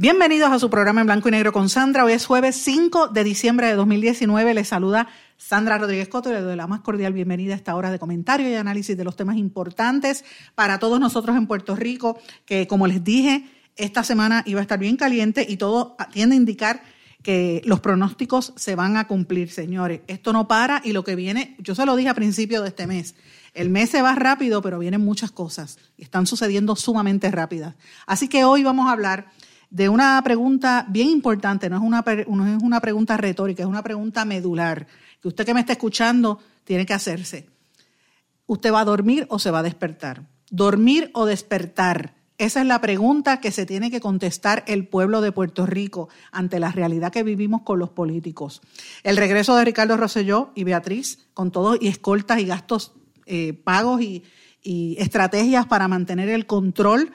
Bienvenidos a su programa en blanco y negro con Sandra. Hoy es jueves 5 de diciembre de 2019. Les saluda Sandra Rodríguez Coto y le doy la más cordial bienvenida a esta hora de comentario y análisis de los temas importantes para todos nosotros en Puerto Rico, que como les dije, esta semana iba a estar bien caliente y todo tiende a indicar que los pronósticos se van a cumplir, señores. Esto no para y lo que viene, yo se lo dije a principio de este mes, el mes se va rápido, pero vienen muchas cosas y están sucediendo sumamente rápidas. Así que hoy vamos a hablar de una pregunta bien importante, no es una, no es una pregunta retórica, es una pregunta medular, que usted que me está escuchando tiene que hacerse. ¿Usted va a dormir o se va a despertar? ¿Dormir o despertar? Esa es la pregunta que se tiene que contestar el pueblo de Puerto Rico ante la realidad que vivimos con los políticos. El regreso de Ricardo Rosselló y Beatriz, con todo y escoltas y gastos eh, pagos y estrategias para mantener el control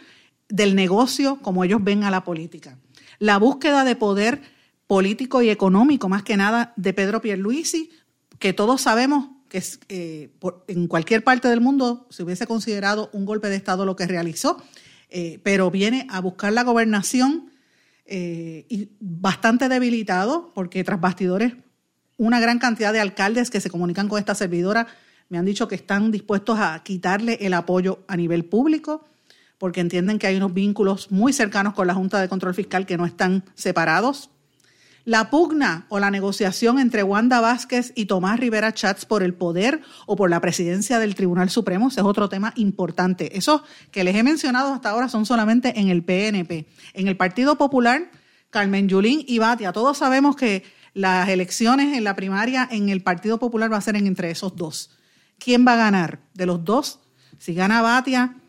del negocio como ellos ven a la política. La búsqueda de poder político y económico, más que nada, de Pedro Pierluisi, que todos sabemos que eh, en cualquier parte del mundo se hubiese considerado un golpe de Estado lo que realizó eh, pero viene a buscar la gobernación eh, y bastante debilitado, porque tras bastidores, una gran cantidad de alcaldes que se comunican con esta servidora me han dicho que están dispuestos a quitarle el apoyo a nivel público, porque entienden que hay unos vínculos muy cercanos con la Junta de Control Fiscal que no están separados. La pugna o la negociación entre Wanda Vázquez y Tomás Rivera Chats por el poder o por la presidencia del Tribunal Supremo es otro tema importante. Esos que les he mencionado hasta ahora son solamente en el PNP. En el Partido Popular, Carmen Yulín y Batia, todos sabemos que las elecciones en la primaria en el Partido Popular va a ser entre esos dos. ¿Quién va a ganar? De los dos, si gana Batia,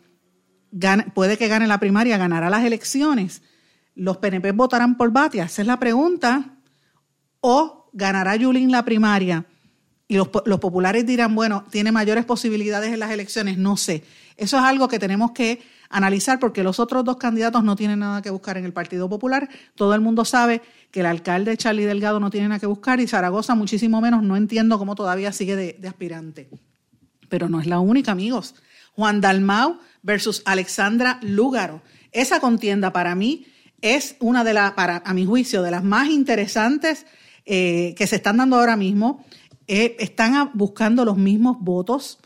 puede que gane la primaria, ganará las elecciones ¿Los PNP votarán por Batia? Esa es la pregunta. ¿O ganará Yulín la primaria? Y los, populares dirán, bueno, tiene mayores posibilidades en las elecciones. No sé. Eso es algo que tenemos que analizar porque los otros dos candidatos no tienen nada que buscar en el Partido Popular. Todo el mundo sabe que el alcalde Charlie Delgado no tiene nada que buscar y Zaragoza muchísimo menos. No entiendo cómo todavía sigue de, de aspirante. Pero no es la única, amigos. Juan Dalmau versus Alexandra Lúgaro. Esa contienda para mí es una de las, a mi juicio, de las más interesantes eh, que se están dando ahora mismo. Eh, están buscando los mismos votos,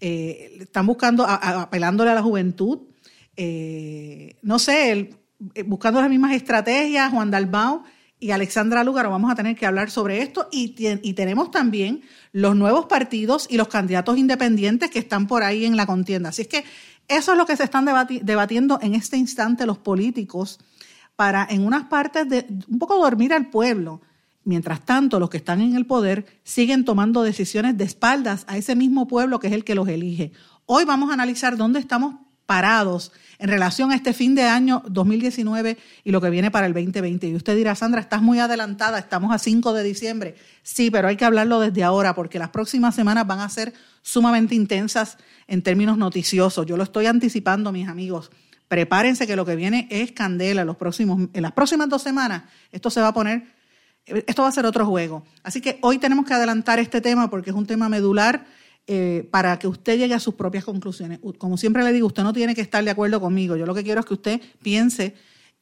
eh, están buscando, apelándole a la juventud, no sé, buscando las mismas estrategias, Juan Dalbao y Alexandra Lugaro, vamos a tener que hablar sobre esto y, y, tenemos también los nuevos partidos y los candidatos independientes que están por ahí en la contienda. Así es que eso es lo que se están debatiendo en este instante los políticos para en unas partes de un poco dormir al pueblo. Mientras tanto, los que están en el poder siguen tomando decisiones de espaldas a ese mismo pueblo que es el que los elige. Hoy vamos a analizar dónde estamos parados en relación a este fin de año 2019 y lo que viene para el 2020. Y usted dirá, Sandra, estás muy adelantada, estamos a 5 de diciembre. Sí, pero hay que hablarlo desde ahora porque las próximas semanas van a ser sumamente intensas en términos noticiosos. Yo lo estoy anticipando, mis amigos prepárense que lo que viene es candela los próximos, en las próximas dos semanas. Esto se va a poner, esto va a ser otro juego. Así que hoy tenemos que adelantar este tema porque es un tema medular eh, para que usted llegue a sus propias conclusiones. Como siempre le digo, usted no tiene que estar de acuerdo conmigo. Yo lo que quiero es que usted piense,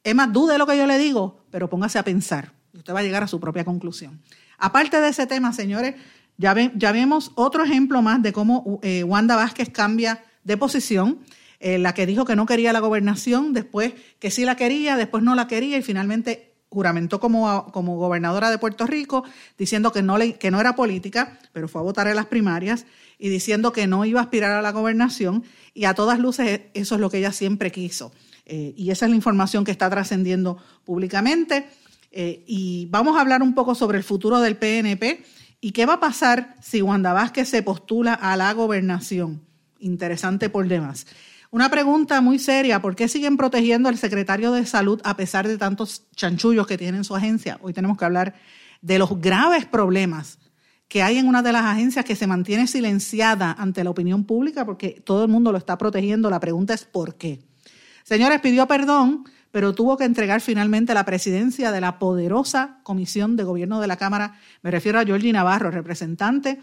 es más, dude de lo que yo le digo, pero póngase a pensar y usted va a llegar a su propia conclusión. Aparte de ese tema, señores, ya, ya vemos otro ejemplo más de cómo eh, Wanda Vázquez cambia de posición. Eh, la que dijo que no quería la gobernación, después que sí la quería, después no la quería y finalmente juramentó como, como gobernadora de Puerto Rico, diciendo que no, le, que no era política, pero fue a votar en las primarias y diciendo que no iba a aspirar a la gobernación y a todas luces e, eso es lo que ella siempre quiso. Eh, y esa es la información que está trascendiendo públicamente. Eh, y vamos a hablar un poco sobre el futuro del PNP y qué va a pasar si Wanda Vázquez se postula a la gobernación. Interesante por demás. Una pregunta muy seria, ¿por qué siguen protegiendo al secretario de salud a pesar de tantos chanchullos que tiene en su agencia? Hoy tenemos que hablar de los graves problemas que hay en una de las agencias que se mantiene silenciada ante la opinión pública porque todo el mundo lo está protegiendo. La pregunta es ¿por qué? Señores, pidió perdón, pero tuvo que entregar finalmente la presidencia de la poderosa Comisión de Gobierno de la Cámara. Me refiero a Georgie Navarro, representante.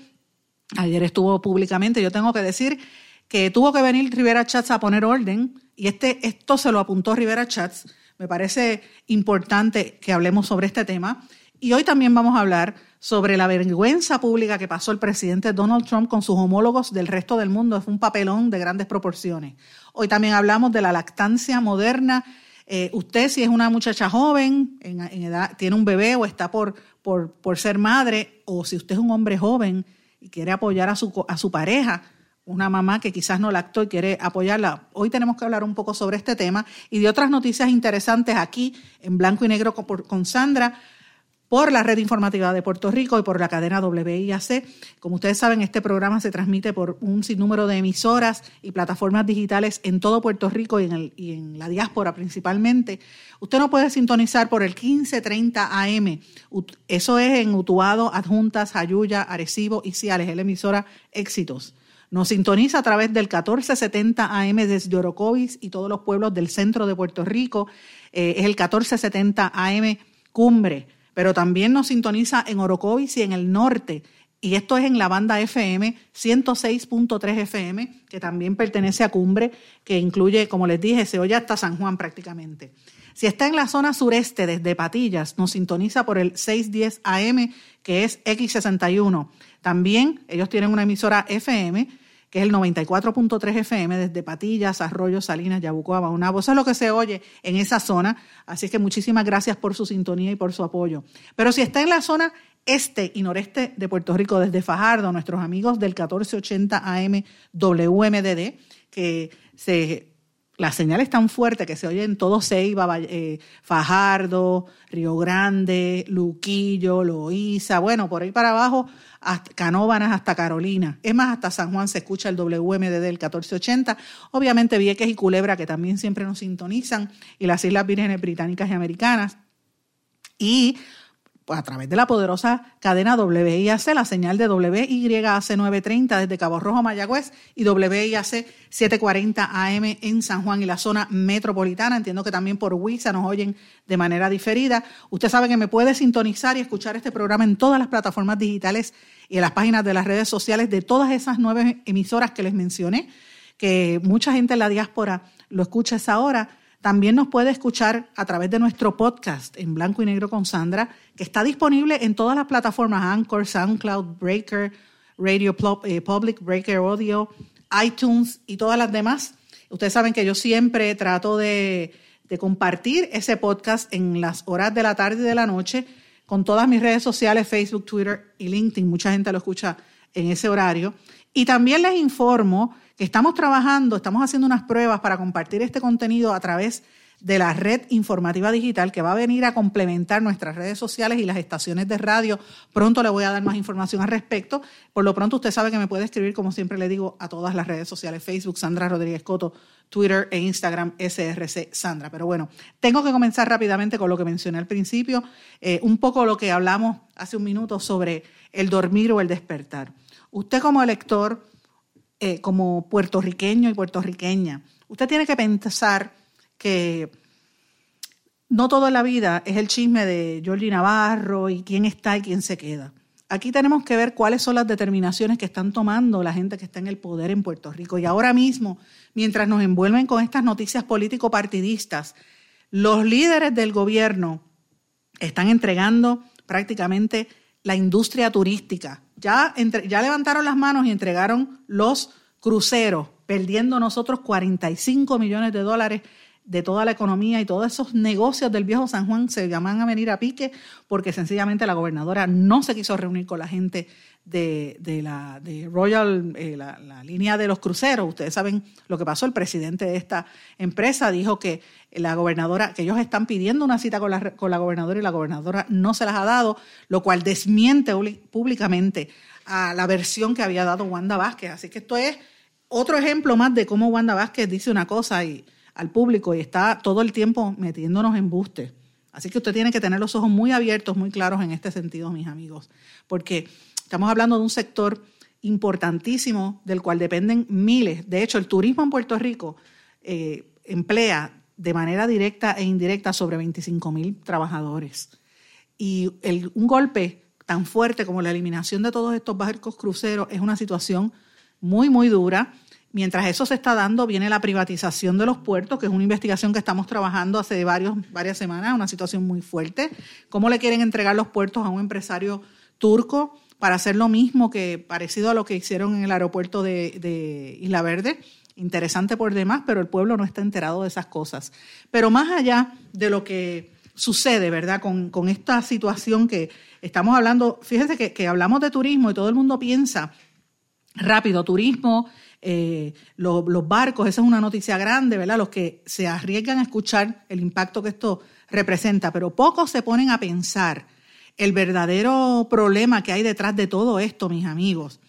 Ayer estuvo públicamente. Yo tengo que decir que tuvo que venir Rivera Chats a poner orden y este, esto se lo apuntó Rivera Chats. Me parece importante que hablemos sobre este tema. Y hoy también vamos a hablar sobre la vergüenza pública que pasó el presidente Donald Trump con sus homólogos del resto del mundo. Es un papelón de grandes proporciones. Hoy también hablamos de la lactancia moderna. Eh, usted, si es una muchacha joven, tiene un bebé o está por, por, por, ser madre, o si usted es un hombre joven y quiere apoyar a su, a su pareja, una mamá que quizás no lactó y quiere apoyarla. Hoy tenemos que hablar un poco sobre este tema y de otras noticias interesantes aquí en blanco y negro con, Sandra por la red informativa de Puerto Rico y por la cadena WIAC. Como ustedes saben, este programa se transmite por un sinnúmero de emisoras y plataformas digitales en todo Puerto Rico y en, el, y en la diáspora principalmente. Usted no puede sintonizar por el 1530 AM. Eso es en Utuado, Adjuntas, Jayuya, Arecibo y Ciales, es la emisora Éxitos. Nos sintoniza a través del 1470 AM desde Orocovis y todos los pueblos del centro de Puerto Rico. Eh, es el 1470 AM Cumbre, pero también nos sintoniza en Orocovis y en el norte. Y esto es en la banda FM 106.3 FM, que también pertenece a Cumbre, que incluye, como les dije, se oye hasta San Juan prácticamente. Si está en la zona sureste, desde Patillas, nos sintoniza por el 610 AM, que es X61. También ellos tienen una emisora FM que es el 94.3 FM desde Patillas, Arroyo, Salinas, Yabucoa, Baunabo. Eso es lo que se oye en esa zona. Así que muchísimas gracias por su sintonía y por su apoyo. Pero si está en la zona este y noreste de Puerto Rico, desde Fajardo, nuestros amigos del 1480 AM WMDD, que se la señal es tan fuerte que se oye en todo Ceiba, eh, Fajardo, Río Grande, Luquillo, Loíza, bueno, por ahí para abajo, hasta Canóbanas hasta Carolina. Es más, hasta San Juan se escucha el WMD del 1480. Obviamente Vieques y Culebra, que también siempre nos sintonizan, y las Islas Vírgenes Británicas y Americanas. Y pues a través de la poderosa cadena WIAC, la señal de WYAC 930 desde Cabo Rojo, Mayagüez y WIAC 740 AM en San Juan y la zona metropolitana. Entiendo que también por WISA nos oyen de manera diferida. Usted sabe que me puede sintonizar y escuchar este programa en todas las plataformas digitales y en las páginas de las redes sociales de todas esas nueve emisoras que les mencioné, que mucha gente en la diáspora lo escucha esa hora también nos puede escuchar a través de nuestro podcast en blanco y negro con Sandra, que está disponible en todas las plataformas Anchor, SoundCloud, Breaker, Radio eh, Public, Breaker Audio, iTunes y todas las demás. Ustedes saben que yo siempre trato de, de compartir ese podcast en las horas de la tarde y de la noche con todas mis redes sociales, Facebook, Twitter y LinkedIn. Mucha gente lo escucha en ese horario. Y también les informo estamos trabajando, estamos haciendo unas pruebas para compartir este contenido a través de la red informativa digital que va a venir a complementar nuestras redes sociales y las estaciones de radio. Pronto le voy a dar más información al respecto. Por lo pronto usted sabe que me puede escribir, como siempre le digo, a todas las redes sociales, Facebook, Sandra Rodríguez Coto, Twitter e Instagram, SRC Sandra. Pero bueno, tengo que comenzar rápidamente con lo que mencioné al principio, eh, un poco lo que hablamos hace un minuto sobre el dormir o el despertar. Usted como elector eh, como puertorriqueño y puertorriqueña, usted tiene que pensar que no toda la vida es el chisme de Georgie Navarro y quién está y quién se queda. Aquí tenemos que ver cuáles son las determinaciones que están tomando la gente que está en el poder en Puerto Rico. Y ahora mismo, mientras nos envuelven con estas noticias político-partidistas, los líderes del gobierno están entregando prácticamente la industria turística ya, ya levantaron las manos y entregaron los cruceros, perdiendo nosotros 45 millones de dólares de toda la economía y todos esos negocios del viejo San Juan se llaman a venir a pique porque sencillamente la gobernadora no se quiso reunir con la gente de, la de Royal, eh, la, línea de los cruceros. Ustedes saben lo que pasó. El presidente de esta empresa dijo que la gobernadora, que ellos están pidiendo una cita con la, con la gobernadora y la gobernadora no se las ha dado, lo cual desmiente públicamente a la versión que había dado Wanda Vázquez. Así que esto es otro ejemplo más de cómo Wanda Vázquez dice una cosa y, al público y está todo el tiempo metiéndonos en buste. Así que usted tiene que tener los ojos muy abiertos, muy claros en este sentido, mis amigos, porque estamos hablando de un sector importantísimo del cual dependen miles. De hecho, el turismo en Puerto Rico eh, emplea de manera directa e indirecta sobre 25 mil trabajadores. Y un golpe tan fuerte como la eliminación de todos estos barcos cruceros es una situación muy, muy dura. Mientras eso se está dando, viene la privatización de los puertos, que es una investigación que estamos trabajando hace varias semanas, una situación muy fuerte. ¿Cómo le quieren entregar los puertos a un empresario turco para hacer lo mismo que parecido a lo que hicieron en el aeropuerto de, Isla Verde? Interesante por demás, pero el pueblo no está enterado de esas cosas. Pero más allá de lo que sucede, ¿verdad? Con, esta situación que estamos hablando, fíjense que, que hablamos de turismo y todo el mundo piensa rápido, turismo, eh, los, barcos, esa es una noticia grande, ¿verdad? Los que se arriesgan a escuchar el impacto que esto representa, pero pocos se ponen a pensar el verdadero problema que hay detrás de todo esto, mis amigos.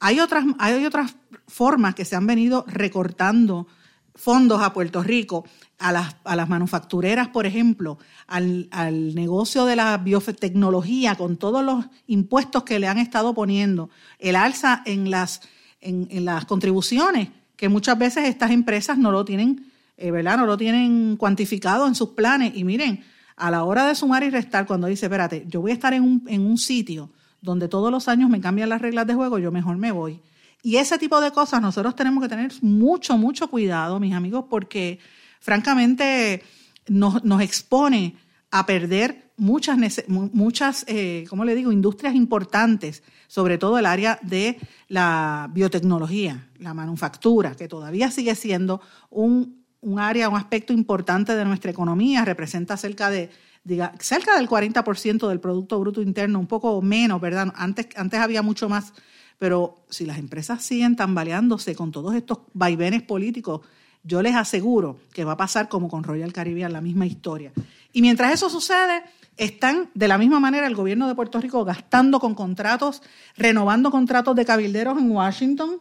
Hay otras, hay otras formas que se han venido recortando fondos a Puerto Rico, a las, a las manufactureras, por ejemplo, al, al, negocio de la biotecnología, con todos los impuestos que le han estado poniendo, el alza en las en, las contribuciones, que muchas veces estas empresas no lo tienen, eh, ¿verdad? No lo tienen cuantificado en sus planes. Y miren, a la hora de sumar y restar, cuando dice, espérate, yo voy a estar en un, en un sitio donde todos los años me cambian las reglas de juego, yo mejor me voy. Y ese tipo de cosas nosotros tenemos que tener mucho, mucho cuidado, mis amigos, porque francamente nos, nos expone a perder muchas, muchas eh, ¿cómo le digo?, industrias importantes, sobre todo el área de la biotecnología, la manufactura, que todavía sigue siendo un, área, un aspecto importante de nuestra economía, representa cerca de diga, cerca del 40% del Producto Bruto Interno, un poco menos, ¿verdad? Antes, antes había mucho más, pero si las empresas siguen tambaleándose con todos estos vaivenes políticos, yo les aseguro que va a pasar como con Royal Caribbean, la misma historia. Y mientras eso sucede, están de la misma manera el gobierno de Puerto Rico gastando con contratos, renovando contratos de cabilderos en Washington,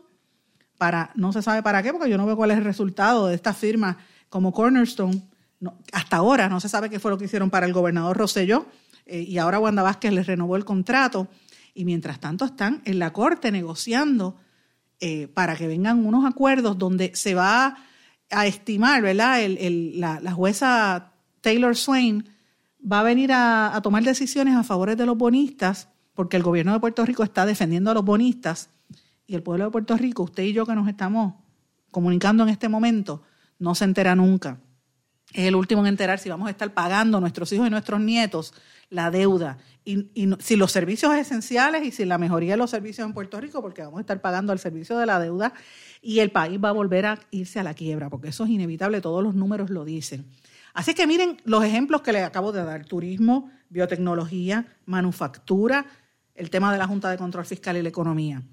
para, no se sabe para qué, porque yo no veo cuál es el resultado de esta firma como Cornerstone. hasta ahora no se sabe qué fue lo que hicieron para el gobernador Rosselló eh, y ahora Wanda Vázquez les renovó el contrato. Y mientras tanto están en la corte negociando eh, para que vengan unos acuerdos donde se va a estimar, ¿verdad? la, la jueza Taylor Swain va a venir a, tomar decisiones a favor de los bonistas, porque el gobierno de Puerto Rico está defendiendo a los bonistas y el pueblo de Puerto Rico, usted y yo que nos estamos comunicando en este momento, no se entera nunca. Es el último en enterar si vamos a estar pagando a nuestros hijos y nuestros nietos la deuda. Y, si los servicios esenciales y si la mejoría de los servicios en Puerto Rico, porque vamos a estar pagando el servicio de la deuda y el país va a volver a irse a la quiebra, porque eso es inevitable, todos los números lo dicen. Así que miren los ejemplos que les acabo de dar, turismo, biotecnología, manufactura, el tema de la Junta de Control Fiscal y la economía.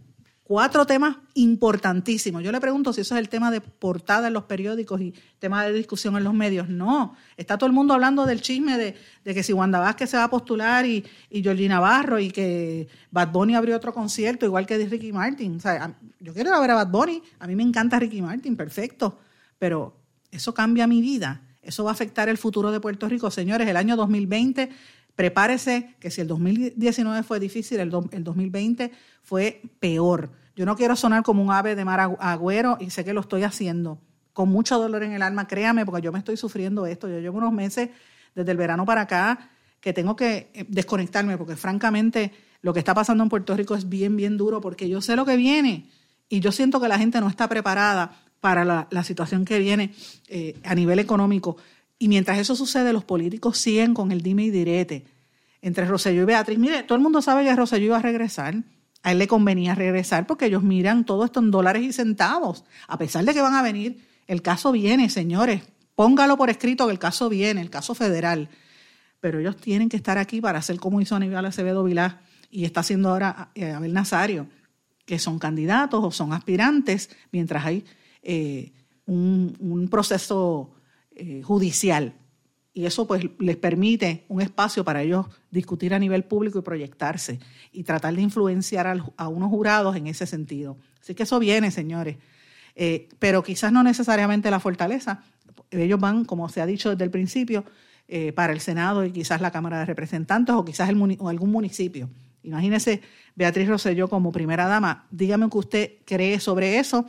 Cuatro temas importantísimos. Yo le pregunto si eso es el tema de portada en los periódicos y tema de discusión en los medios. No, está todo el mundo hablando del chisme de, que si Wanda Vázquez se va a postular y, y Navarro y que Bad Bunny abrió otro concierto, igual que Ricky Martin. O sea, yo quiero ir a ver a Bad Bunny, a mí me encanta Ricky Martin, perfecto, pero eso cambia mi vida eso va a afectar el futuro de Puerto Rico. Señores, el año 2020, prepárese que si el 2019 fue difícil, el, 2020 fue peor. Yo no quiero sonar como un ave de mar agüero y sé que lo estoy haciendo con mucho dolor en el alma, créame, porque yo me estoy sufriendo esto. Yo llevo unos meses desde el verano para acá que tengo que eh, desconectarme porque francamente lo que está pasando en Puerto Rico es bien, bien duro porque yo sé lo que viene y yo siento que la gente no está preparada para la, situación que viene eh, a nivel económico. Y mientras eso sucede, los políticos siguen con el dime y direte entre Roselló y Beatriz. Mire, todo el mundo sabe que Roselló iba a regresar. A él le convenía regresar porque ellos miran todo esto en dólares y centavos. A pesar de que van a venir, el caso viene, señores. Póngalo por escrito que el caso viene, el caso federal. Pero ellos tienen que estar aquí para hacer como hizo Aníbal Acevedo Vilá y está haciendo ahora eh, Abel Nazario, que son candidatos o son aspirantes, mientras hay eh, un, proceso eh, judicial. Y eso pues les permite un espacio para ellos discutir a nivel público y proyectarse y tratar de influenciar a unos jurados en ese sentido. Así que eso viene, señores. eh, pero quizás no necesariamente la fortaleza. Ellos van, como se ha dicho desde el principio, eh, para el Senado y quizás la Cámara de Representantes o quizás algún municipio. Imagínese Beatriz Rosselló como primera dama. Dígame que usted cree sobre eso.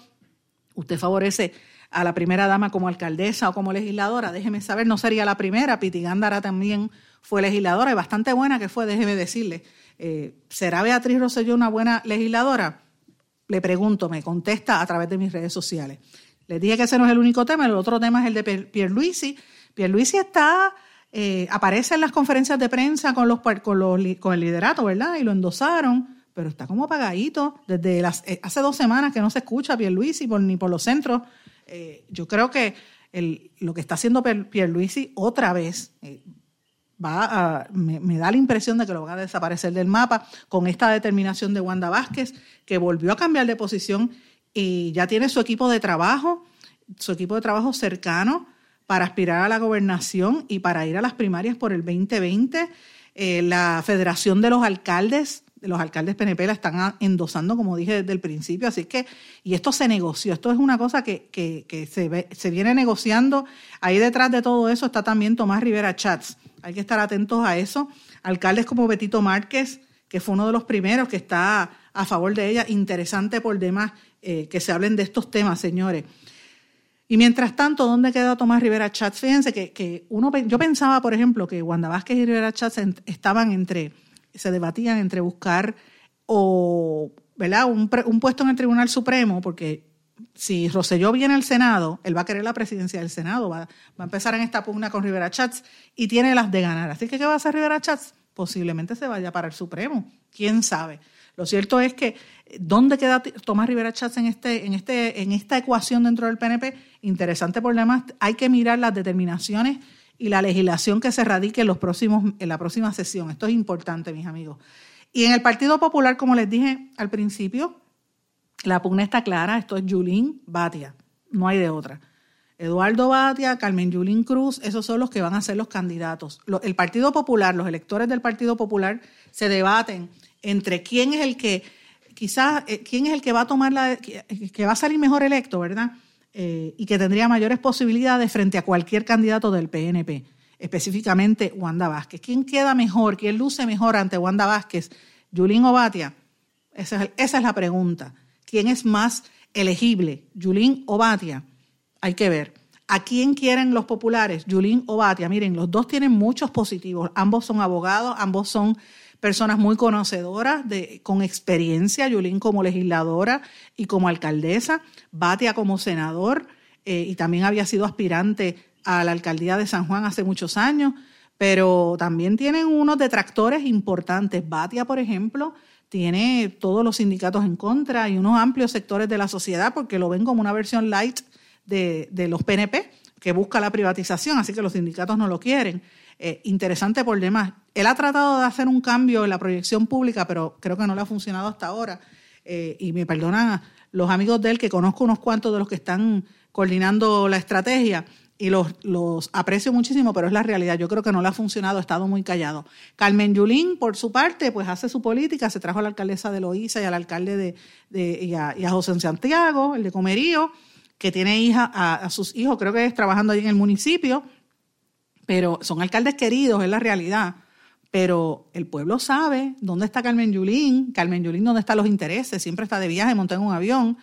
Usted favorece a la primera dama como alcaldesa o como legisladora. Déjeme saber, no sería la primera. Piti Gándara también fue legisladora y bastante buena que fue, déjeme decirle. Eh, ¿Será Beatriz Rosselló una buena legisladora? Le pregunto, me contesta a través de mis redes sociales. Les dije que ese no es el único tema, el otro tema es el de Pierluisi. Pierluisi está, eh, aparece en las conferencias de prensa con, los, con, los, con el liderato, ¿verdad? Y lo endosaron, pero está como apagadito. Desde las, eh, hace dos semanas que no se escucha a Pierluisi por, ni por los centros. Yo creo que el, lo que está haciendo Pierluisi otra vez, va a, me, da la impresión de que lo van a desaparecer del mapa con esta determinación de Wanda Vázquez, que volvió a cambiar de posición y ya tiene su equipo de trabajo, su equipo de trabajo cercano para aspirar a la gobernación y para ir a las primarias por el 2020. Eh, la Federación de los Alcaldes, de los alcaldes PNP la están endosando, como dije desde el principio, así que, y esto se negoció, esto es una cosa que, que, se, se viene negociando. Ahí detrás de todo eso está también Tomás Rivera Chats, hay que estar atentos a eso. Alcaldes como Betito Márquez, que fue uno de los primeros que está a favor de ella. Interesante por demás eh, que se hablen de estos temas, señores. Y mientras tanto, ¿dónde quedó Tomás Rivera Chats? Fíjense que, uno, yo pensaba, por ejemplo, que Wanda Vázquez y Rivera Chats estaban entre, se debatían entre buscar o, ¿verdad? Un, un puesto en el Tribunal Supremo, porque si Roselló viene al Senado, él va a querer la presidencia del Senado, va, a empezar en esta pugna con Rivera Chats y tiene las de ganar. Así que, ¿qué va a hacer Rivera Chats? Posiblemente se vaya para el Supremo, quién sabe. Lo cierto es que, ¿dónde queda Tomás Rivera Chats en, este, en, este, en esta ecuación dentro del PNP? Interesante demás, hay que mirar las determinaciones y la legislación que se radique en, los próximos, en la próxima sesión. Esto es importante, mis amigos. Y en el Partido Popular, como les dije al principio, la pugna está clara, esto es Yulín Batia, no hay de otra. Eduardo Batia, Carmen Yulín Cruz, esos son los que van a ser los candidatos. El Partido Popular, los electores del Partido Popular se debaten entre quién es el que, quizás, eh, quién es el que va a tomar la, que, va a salir mejor electo, ¿verdad? Eh, y que tendría mayores posibilidades frente a cualquier candidato del PNP, específicamente Wanda Vázquez. ¿Quién queda mejor? ¿Quién luce mejor ante Wanda Vázquez? ¿Yulín o Batia? esa es la pregunta. ¿Quién es más elegible, Yulín o Batia? Hay que ver. ¿A quién quieren los populares? Yulín o Batia. Miren, los dos tienen muchos positivos. Ambos son abogados, ambos son personas muy conocedoras, de, con experiencia. Yulín como legisladora y como alcaldesa. Batia como senador eh, y también había sido aspirante a la alcaldía de San Juan hace muchos años. Pero también tienen unos detractores importantes. Batia, por ejemplo, tiene todos los sindicatos en contra y unos amplios sectores de la sociedad porque lo ven como una versión light de, los PNP que busca la privatización, así que los sindicatos no lo quieren. Eh, interesante por demás. Él ha tratado de hacer un cambio en la proyección pública, pero creo que no le ha funcionado hasta ahora. Eh, y me perdonan los amigos de él, que conozco unos cuantos de los que están coordinando la estrategia, y los, aprecio muchísimo, pero es la realidad. Yo creo que no le ha funcionado, ha estado muy callado. Carmen Yulín, por su parte, pues hace su política, se trajo a la alcaldesa de Loíza y al alcalde de, de y, a, José Santiago, el de Comerío, que tiene hija, a, sus hijos, creo que es trabajando allí en el municipio, pero son alcaldes queridos, es la realidad. Pero el pueblo sabe dónde está Carmen Yulín, Carmen Yulín dónde están los intereses, siempre está de viaje, monta en un avión.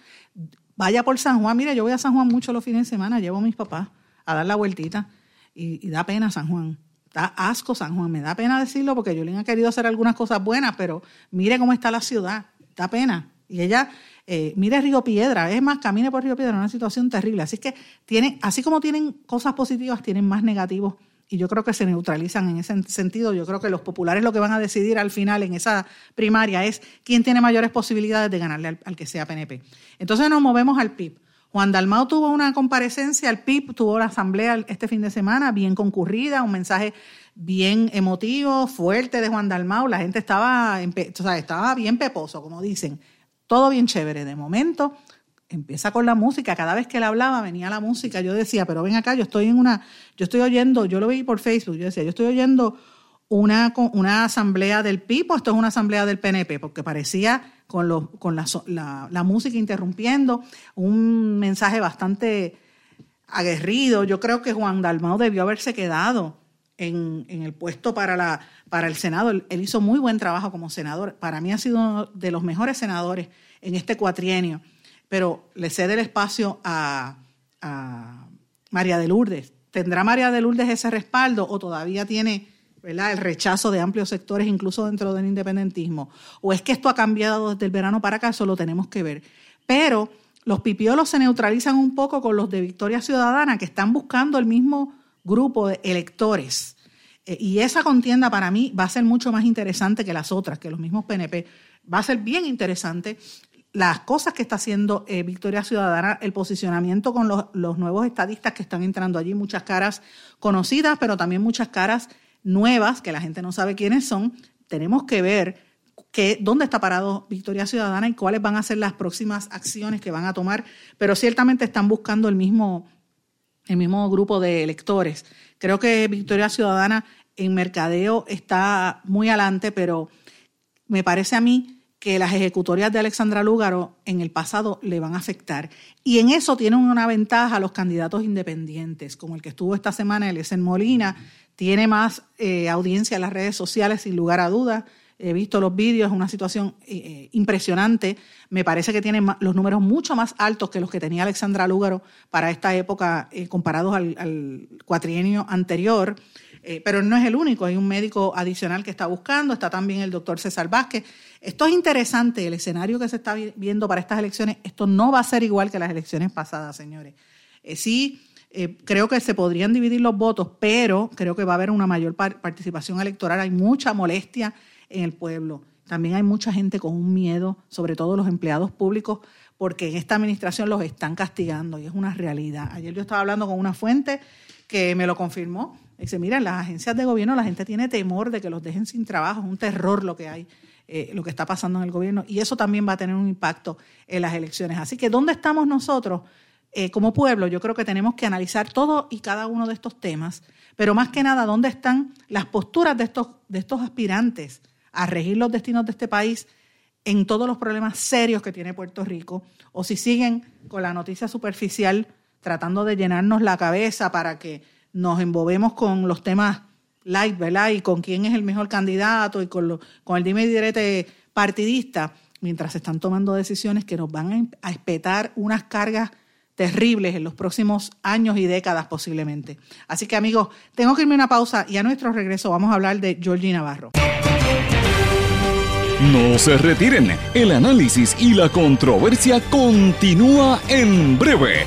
Vaya por San Juan, mira, yo voy a San Juan mucho los fines de semana, llevo a mis papás a dar la vueltita y, da pena San Juan. Da asco San Juan, me da pena decirlo porque Yolín ha querido hacer algunas cosas buenas, pero mire cómo está la ciudad, da pena. Y ella, eh, mire Río Piedra, es más, camine por Río Piedra, una situación terrible. Así que tiene, así como tienen cosas positivas, tienen más negativos y yo creo que se neutralizan en ese sentido. Yo creo que los populares lo que van a decidir al final en esa primaria es quién tiene mayores posibilidades de ganarle al, que sea PNP. Entonces nos movemos al PIB. Juan Dalmau tuvo una comparecencia, el PIB tuvo la asamblea este fin de semana, bien concurrida, un mensaje bien emotivo, fuerte de Juan Dalmau. La gente estaba, o sea, estaba bien peposo, como dicen. Todo bien chévere. De momento, empieza con la música. Cada vez que él hablaba, venía la música. Yo decía, pero ven acá, yo estoy en una, yo estoy oyendo, yo lo vi por Facebook, yo decía, yo estoy oyendo una, una asamblea del PIB o esto es una asamblea del PNP, porque parecía con, los, con la, la, música interrumpiendo, un mensaje bastante aguerrido. Yo creo que Juan Dalmao debió haberse quedado en, en el puesto para, la, para el Senado. Él, hizo muy buen trabajo como senador. Para mí ha sido uno de los mejores senadores en este cuatrienio, pero le cede el espacio a, María de Lourdes. ¿Tendrá María de Lourdes ese respaldo o todavía tiene el rechazo de amplios sectores, incluso dentro del independentismo? ¿O es que esto ha cambiado desde el verano para acá? Eso lo tenemos que ver. Pero los pipiolos se neutralizan un poco con los de Victoria Ciudadana, que están buscando el mismo grupo de electores. Eh, y esa contienda para mí va a ser mucho más interesante que las otras, que los mismos PNP. Va a ser bien interesante las cosas que está haciendo eh, Victoria Ciudadana, el posicionamiento con los, nuevos estadistas que están entrando allí, muchas caras conocidas, pero también muchas caras nuevas que la gente no sabe quiénes son. Tenemos que ver dónde está parado Victoria Ciudadana y cuáles van a ser las próximas acciones que van a tomar, pero ciertamente están buscando el mismo, el mismo grupo de electores. Creo que Victoria Ciudadana en mercadeo está muy adelante, pero me parece a mí que las ejecutorias de Alexandra Lúgaro en el pasado le van a afectar. Y en eso tienen una ventaja los candidatos independientes, como el que estuvo esta semana, Eliezer Molina, tiene más eh, audiencia en las redes sociales, sin lugar a dudas. He visto los vídeos, es una situación eh, eh, impresionante. Me parece que tiene los números mucho más altos que los que tenía Alexandra Lúgaro para esta época, comparados al, al cuatrienio anterior. Eh, pero no es el único, hay un médico adicional que está buscando, está también el doctor César Vázquez. Esto es interesante, el escenario que se está viendo para estas elecciones, esto no va a ser igual que las elecciones pasadas, señores. Eh, sí, eh, creo que se podrían dividir los votos, pero creo que va a haber una mayor participación electoral, hay mucha molestia en el pueblo. También hay mucha gente con un miedo, sobre todo los empleados públicos, porque en esta administración los están castigando y es una realidad. Ayer yo estaba hablando con una fuente que me lo confirmó Dice, mira, las agencias de gobierno la gente tiene temor de que los dejen sin trabajo, es un terror lo que hay, eh, lo que está pasando en el gobierno, y eso también va a tener un impacto en las elecciones. Así que, ¿dónde estamos nosotros eh, como pueblo? Yo creo que tenemos que analizar todo y cada uno de estos temas, pero más que nada, ¿dónde están las posturas de estos, de estos aspirantes a regir los destinos de este país en todos los problemas serios que tiene Puerto Rico? O si siguen con la noticia superficial tratando de llenarnos la cabeza para que nos embobemos con los temas light, ¿verdad? Y con quién es el mejor candidato y con, el dime y direte partidista, mientras se están tomando decisiones que nos van a espetar unas cargas terribles en los próximos años y décadas posiblemente. Así que amigos, tengo que irme a una pausa y a nuestro regreso vamos a hablar de Georgie Navarro. No se retiren, el análisis y la controversia continúa en breve,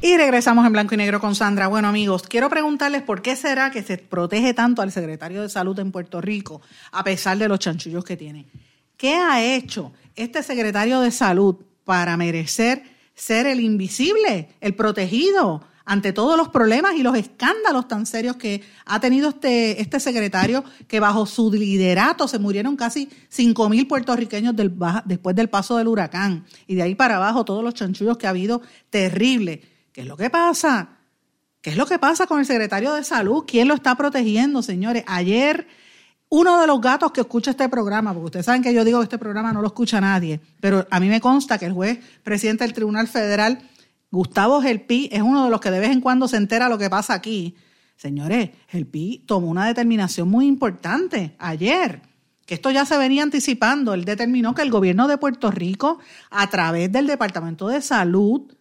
Y regresamos en blanco y negro con Sandra. Bueno, amigos, quiero preguntarles por qué será que se protege tanto al secretario de Salud en Puerto Rico, a pesar de los chanchullos que tiene. ¿Qué ha hecho este secretario de salud para merecer ser el invisible, el protegido ante todos los problemas y los escándalos tan serios que ha tenido este, este secretario, que bajo su liderato se murieron casi 5 mil puertorriqueños después del paso del huracán. Y de ahí para abajo todos los chanchullos que ha habido, terrible. ¿Qué es lo que pasa? ¿Qué es lo que pasa con el secretario de salud? ¿Quién lo está protegiendo, señores? Ayer uno de los gatos que escucha este programa, porque ustedes saben que yo digo que este programa no lo escucha nadie, pero a mí me consta que el juez presidente del Tribunal Federal, Gustavo Gelpi, es uno de los que de vez en cuando se entera lo que pasa aquí. Señores, Gelpi tomó una determinación muy importante ayer, que esto ya se venía anticipando. Él determinó que el gobierno de Puerto Rico, a través del Departamento de Salud,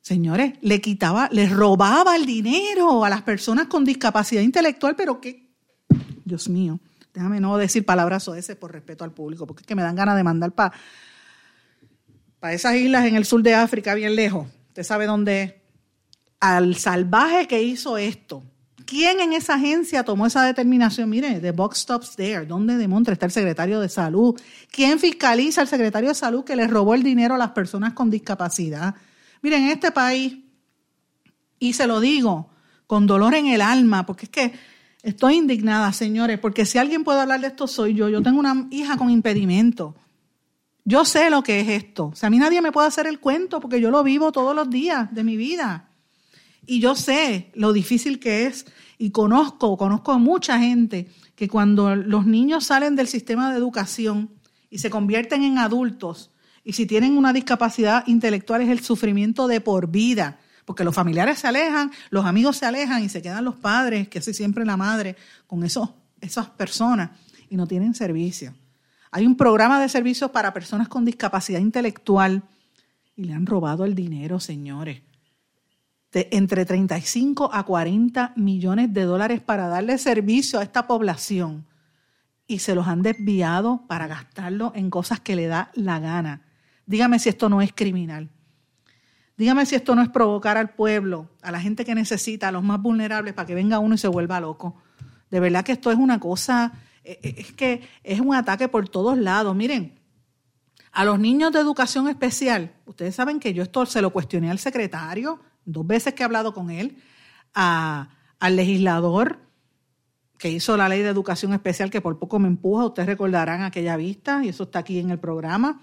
señores, le quitaba, le robaba el dinero a las personas con discapacidad intelectual, pero qué, Dios mío, Déjame no decir palabras o ese por respeto al público, porque es que me dan ganas de mandar para para esas islas en el sur de África, bien lejos. Usted sabe dónde. Al salvaje que hizo esto, quién en esa agencia tomó esa determinación? Mire, the box stops there. ¿Dónde demontra está el secretario de salud? ¿Quién fiscaliza al secretario de salud que le robó el dinero a las personas con discapacidad? Miren, en este país, y se lo digo con dolor en el alma, porque es que estoy indignada, señores, porque si alguien puede hablar de esto soy yo. Yo tengo una hija con impedimento. Yo sé lo que es esto. O sea, a mí nadie me puede hacer el cuento porque yo lo vivo todos los días de mi vida. Y yo sé lo difícil que es y conozco, conozco a mucha gente que cuando los niños salen del sistema de educación y se convierten en adultos y si tienen una discapacidad intelectual es el sufrimiento de por vida, porque los familiares se alejan, los amigos se alejan y se quedan los padres, que es siempre la madre, con esos, esas personas y no tienen servicio. Hay un programa de servicios para personas con discapacidad intelectual y le han robado el dinero, señores. De entre 35 a 40 millones de dólares para darle servicio a esta población y se los han desviado para gastarlo en cosas que le da la gana. Dígame si esto no es criminal. Dígame si esto no es provocar al pueblo, a la gente que necesita, a los más vulnerables, para que venga uno y se vuelva loco. De verdad que esto es una cosa eh, eh, es que es un ataque por todos lados. Miren, a los niños de educación especial, ustedes saben que yo esto se lo cuestioné al secretario, dos veces que he hablado con él, al legislador que hizo la ley de educación especial, que por poco me empuja, ustedes recordarán aquella vista, y eso está aquí en el programa,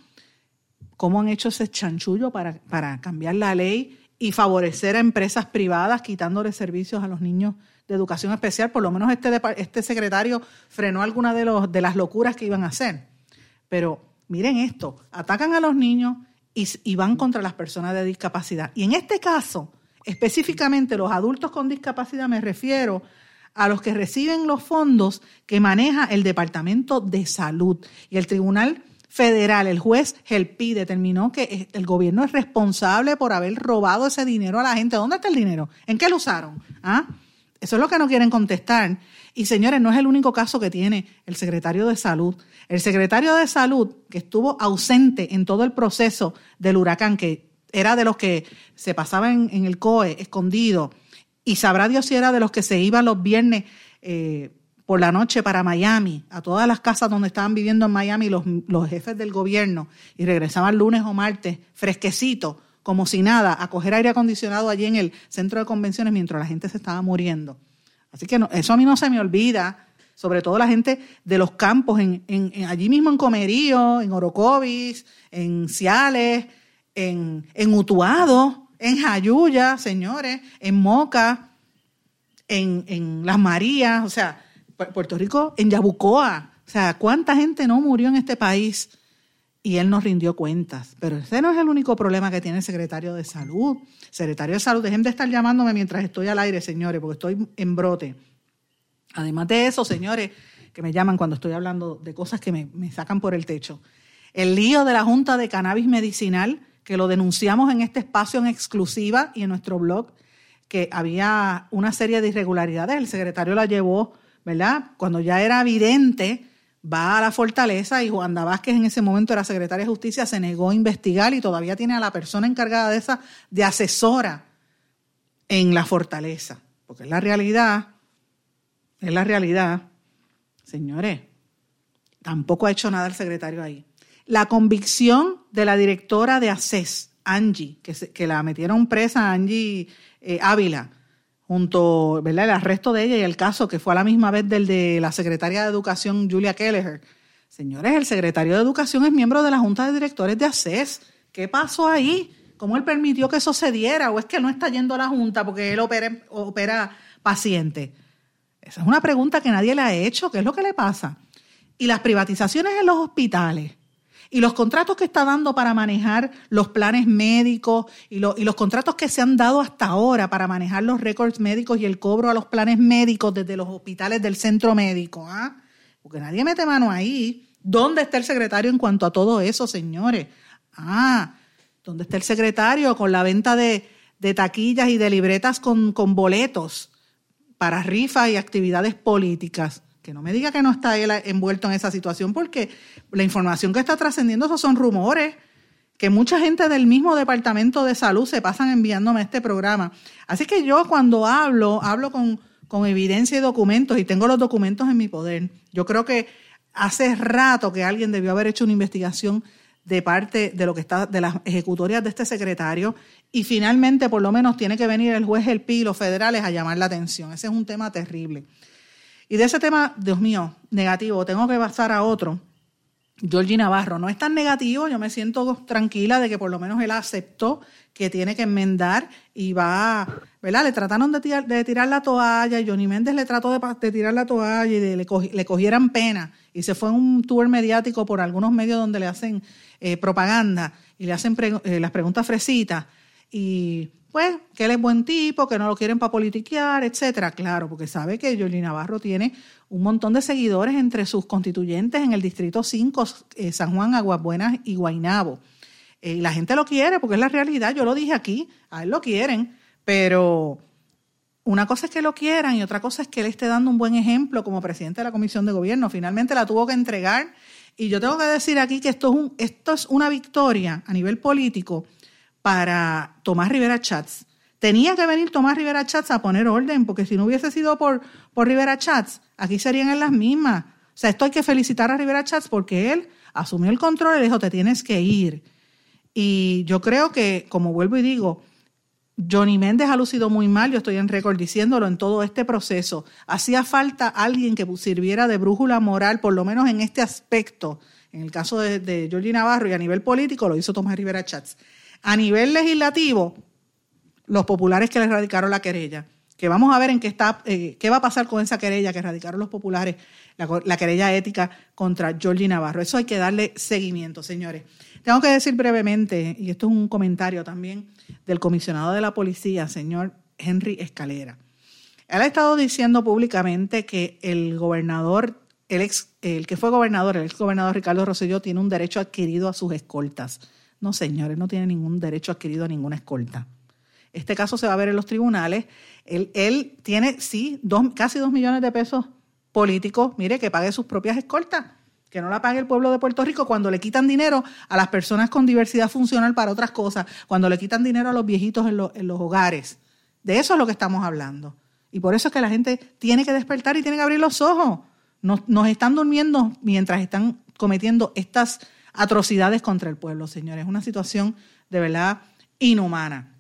cómo han hecho ese chanchullo para, para cambiar la ley y favorecer a empresas privadas quitándole servicios a los niños de educación especial, por lo menos este, este secretario frenó algunas de, de las locuras que iban a hacer. Pero miren esto, atacan a los niños y, y van contra las personas de discapacidad. Y en este caso, específicamente los adultos con discapacidad, me refiero a los que reciben los fondos que maneja el Departamento de Salud. Y el Tribunal Federal, el juez Gelpi, determinó que el gobierno es responsable por haber robado ese dinero a la gente. ¿Dónde está el dinero? ¿En qué lo usaron? ¿Ah? Eso es lo que no quieren contestar. Y señores, no es el único caso que tiene el secretario de salud. El secretario de salud, que estuvo ausente en todo el proceso del huracán, que era de los que se pasaba en, el COE, escondido, y sabrá Dios si era de los que se iban los viernes eh, por la noche para Miami, a todas las casas donde estaban viviendo en Miami los, los jefes del gobierno, y regresaban lunes o martes fresquecitos como si nada, a coger aire acondicionado allí en el centro de convenciones mientras la gente se estaba muriendo. Así que eso a mí no se me olvida, sobre todo la gente de los campos, en, allí mismo en Comerío, en Orocovis, en Ciales, en, en Utuado, en Jayuya, señores, en Moca, en, en Las Marías, o sea, Puerto Rico, en Yabucoa. O sea, ¿cuánta gente no murió en este país? y él nos rindió cuentas. Pero ese no es el único problema que tiene el secretario de salud. Secretario de salud, dejen de estar llamándome mientras estoy al aire, señores, porque estoy en brote. Además de eso, señores, que me llaman cuando estoy hablando de cosas que me, me sacan por el techo. El lío de la Junta de Cannabis Medicinal, que lo denunciamos en este espacio en exclusiva y en nuestro blog, que había una serie de irregularidades. El secretario la llevó, ¿verdad? Cuando ya era evidente va a la fortaleza y Juan Vázquez en ese momento era secretaria de justicia, se negó a investigar y todavía tiene a la persona encargada de esa de asesora en la fortaleza, porque es la realidad, es la realidad. Señores, tampoco ha hecho nada el secretario ahí. La convicción de la directora de ACES, Angie, que, que la metieron presa, Angie eh, Ávila, junto, ¿verdad? El arresto de ella y el caso que fue a la misma vez del de la secretaria de Educación, Julia Kelleher. Señores, el secretario de Educación es miembro de la Junta de Directores de ACES. ¿Qué pasó ahí? ¿Cómo él permitió que eso se diera? ¿O es que no está yendo a la Junta porque él opera, opera paciente? Esa es una pregunta que nadie le ha hecho. ¿Qué es lo que le pasa? Y las privatizaciones en los hospitales y los contratos que está dando para manejar los planes médicos y, los contratos que se han dado hasta ahora para manejar los récords médicos y el cobro a los planes médicos desde los hospitales del centro médico. ¿ah? Porque nadie mete mano ahí. ¿Dónde está el secretario en cuanto a todo eso, señores? Ah, ¿dónde está el secretario con la venta de, taquillas y de libretas con, con boletos para rifas y actividades políticas? Que no me diga que no está él envuelto en esa situación, porque la información que está trascendiendo, esos son rumores que mucha gente del mismo departamento de salud se pasan enviándome este programa. Así que yo cuando hablo, hablo con, con evidencia y documentos, y tengo los documentos en mi poder. Yo creo que hace rato que alguien debió haber hecho una investigación de parte de lo que está de las ejecutorias de este secretario y finalmente por lo menos tiene que venir el juez El Pi los federales a llamar la atención. Ese es un tema terrible. Y de ese tema, Dios mío, negativo, tengo que pasar a otro. Georgie Navarro no es tan negativo, yo me siento tranquila de que por lo menos él aceptó que tiene que enmendar y va, ¿verdad? Le trataron de tirar, de tirar la toalla, y Johnny Méndez le trató de, tirar la toalla y le, le, cogieran pena y se fue en un tour mediático por algunos medios donde le hacen eh, propaganda y le hacen eh, las preguntas fresitas y pues que él es buen tipo, que no lo quieren para politiquear, etcétera. Claro, porque sabe que Johnny Navarro tiene un montón de seguidores entre sus constituyentes en el Distrito 5, eh, San Juan, Aguas Buenas y Guainabo. Eh, y la gente lo quiere porque es la realidad, yo lo dije aquí, a él lo quieren, pero una cosa es que lo quieran y otra cosa es que él esté dando un buen ejemplo como presidente de la Comisión de Gobierno. Finalmente la tuvo que entregar y yo tengo que decir aquí que esto es, un, esto es una victoria a nivel político para Tomás Rivera Chats. Tenía que venir Tomás Rivera Chats a poner orden, porque si no hubiese sido por, por Rivera Chats, aquí serían en las mismas. O sea, esto hay que felicitar a Rivera Chats porque él asumió el control y dijo, te tienes que ir. Y yo creo que, como vuelvo y digo, Johnny Méndez ha lucido muy mal, yo estoy en récord diciéndolo en todo este proceso. Hacía falta alguien que sirviera de brújula moral, por lo menos en este aspecto. En el caso de, de Georgie Navarro y a nivel político lo hizo Tomás Rivera Chats. A nivel legislativo, los populares que le radicaron la querella, que vamos a ver en qué, está, eh, qué va a pasar con esa querella que radicaron los populares, la, querella ética contra Georgie Navarro. Eso hay que darle seguimiento, señores. Tengo que decir brevemente, y esto es un comentario también del comisionado de la policía, señor Henry Escalera. Él ha estado diciendo públicamente que el gobernador, el, ex, el que fue gobernador, el ex gobernador Ricardo Rosselló, tiene un derecho adquirido a sus escoltas. No, señores, no tiene ningún derecho adquirido a ninguna escolta. Este caso se va a ver en los tribunales. Él, tiene, sí, casi dos millones de pesos políticos. Mire, que pague sus propias escoltas. Que no la pague el pueblo de Puerto Rico cuando le quitan dinero a las personas con diversidad funcional para otras cosas, cuando le quitan dinero a los viejitos en, los hogares. De eso es lo que estamos hablando. Y por eso es que la gente tiene que despertar y tiene que abrir los ojos. Nos están durmiendo mientras están cometiendo estas atrocidades contra el pueblo, señores. Es una situación de verdad inhumana.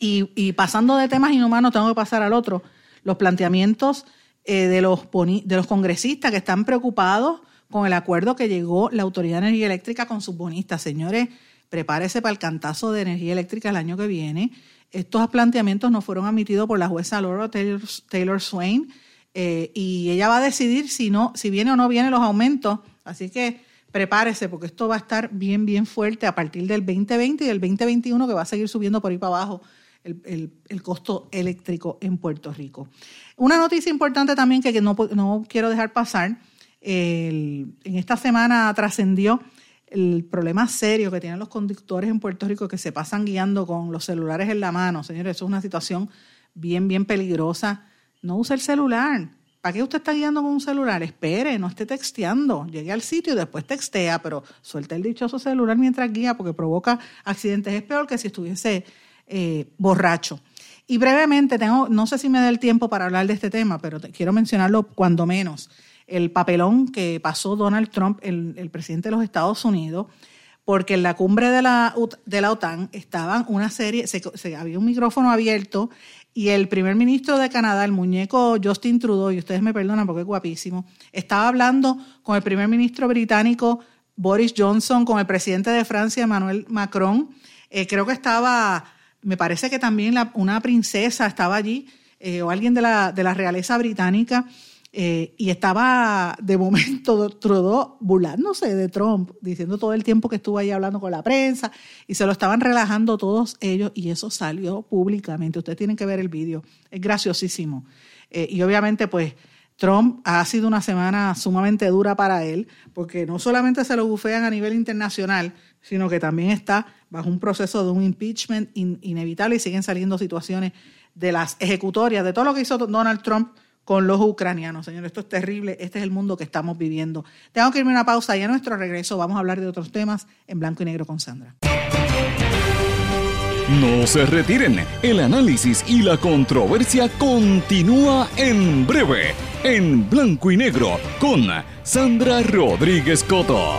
Y, pasando de temas inhumanos, tengo que pasar al otro. Los planteamientos eh, de, los, de los congresistas que están preocupados con el acuerdo que llegó la Autoridad de Energía Eléctrica con sus bonistas. Señores, prepárese para el cantazo de energía eléctrica el año que viene. Estos planteamientos no fueron admitidos por la jueza Laura Taylor, Swain eh, y ella va a decidir si, no, si viene o no vienen los aumentos. Así que prepárese porque esto va a estar bien, bien fuerte a partir del 2020 y del 2021 que va a seguir subiendo por ahí para abajo el, costo eléctrico en Puerto Rico. Una noticia importante también que, no, no, quiero dejar pasar, en esta semana trascendió el problema serio que tienen los conductores en Puerto Rico que se pasan guiando con los celulares en la mano. Señores, eso es una situación bien, bien peligrosa. No use el celular. ¿Para qué usted está guiando con un celular? Espere, no esté texteando. Llegue al sitio y después textea, pero suelte el dichoso celular mientras guía porque provoca accidentes. Es peor que si estuviese eh, borracho. Y brevemente, tengo, no sé si me da el tiempo para hablar de este tema, pero quiero mencionarlo cuando menos. El papelón que pasó Donald Trump, el, presidente de los Estados Unidos, porque en la cumbre de la, de la OTAN estaban una serie, se, había un micrófono abierto y el primer ministro de Canadá, el muñeco Justin Trudeau, y ustedes me perdonan porque es guapísimo, estaba hablando con el primer ministro británico Boris Johnson, con el presidente de Francia, Emmanuel Macron. Eh, creo que estaba me parece que también una princesa estaba allí, eh, o alguien de la, de la realeza británica, eh, y estaba de momento Trudeau burlándose de Trump, diciendo todo el tiempo que estuvo ahí hablando con la prensa, y se lo estaban relajando todos ellos, y eso salió públicamente. Ustedes tienen que ver el vídeo, es graciosísimo. Eh, y obviamente, pues, Trump ha sido una semana sumamente dura para él, porque no solamente se lo bufean a nivel internacional, sino que también está bajo un proceso de un impeachment inevitable y siguen saliendo situaciones de las ejecutorias, de todo lo que hizo Donald Trump con los ucranianos. Señor, esto es terrible, este es el mundo que estamos viviendo. Tengo que irme a una pausa y a nuestro regreso vamos a hablar de otros temas en blanco y negro con Sandra. No se retiren, el análisis y la controversia continúa en breve, en blanco y negro, con Sandra Rodríguez Coto.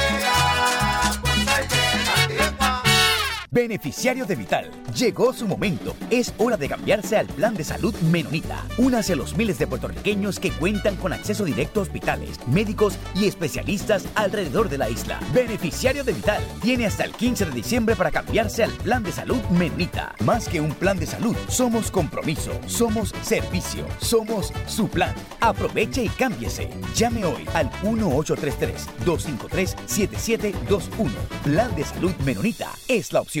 Beneficiario de Vital, llegó su momento. Es hora de cambiarse al plan de salud Menonita. Únase a los miles de puertorriqueños que cuentan con acceso directo a hospitales, médicos y especialistas alrededor de la isla. Beneficiario de Vital tiene hasta el 15 de diciembre para cambiarse al plan de salud Menonita. Más que un plan de salud, somos compromiso, somos servicio, somos su plan. Aproveche y cámbiese. Llame hoy al 1833-253-7721. Plan de salud Menonita es la opción.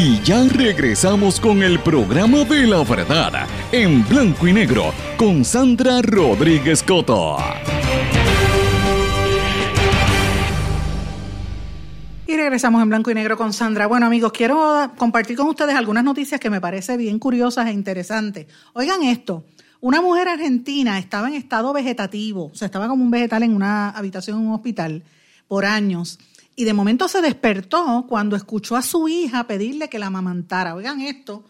Y ya regresamos con el programa de la verdad en blanco y negro con Sandra Rodríguez Coto. Y regresamos en blanco y negro con Sandra. Bueno amigos, quiero compartir con ustedes algunas noticias que me parecen bien curiosas e interesantes. Oigan esto, una mujer argentina estaba en estado vegetativo, o sea, estaba como un vegetal en una habitación en un hospital por años y de momento se despertó cuando escuchó a su hija pedirle que la amamantara. Oigan esto,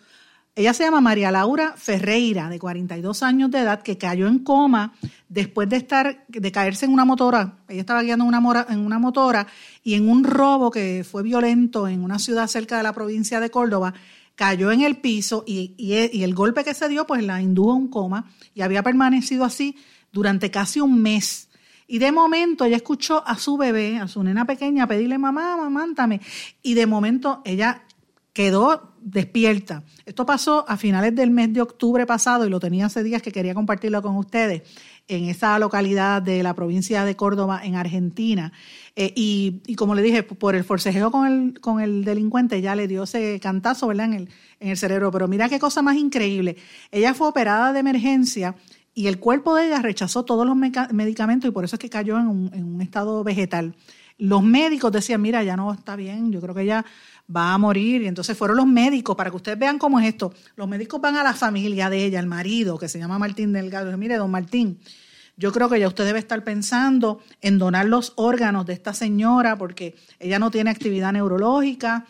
ella se llama María Laura Ferreira, de 42 años de edad, que cayó en coma después de estar, de caerse en una motora. Ella estaba guiando una, en una motora y en un robo que fue violento en una ciudad cerca de la provincia de Córdoba, cayó en el piso y, y el golpe que se dio, pues la indujo a un coma y había permanecido así durante casi un mes y de momento ella escuchó a su bebé, a su nena pequeña, pedirle, mamá, mamántame. Y de momento ella quedó despierta. Esto pasó a finales del mes de octubre pasado y lo tenía hace días que quería compartirlo con ustedes en esa localidad de la provincia de Córdoba, en Argentina. Eh, y, como le dije, por el forcejeo con el, con el delincuente ya le dio ese cantazo ¿verdad? En, el, en el cerebro. Pero mira qué cosa más increíble. Ella fue operada de emergencia y el cuerpo de ella rechazó todos los medicamentos y por eso es que cayó en un, estado vegetal. Los médicos decían, mira, ya no está bien, yo creo que ella va a morir. Y entonces fueron los médicos, para que ustedes vean cómo es esto. Los médicos van a la familia de ella, el marido, que se llama Martín Delgado. Dicen, mire, don Martín, yo creo que ya usted debe estar pensando en donar los órganos de esta señora porque ella no tiene actividad neurológica,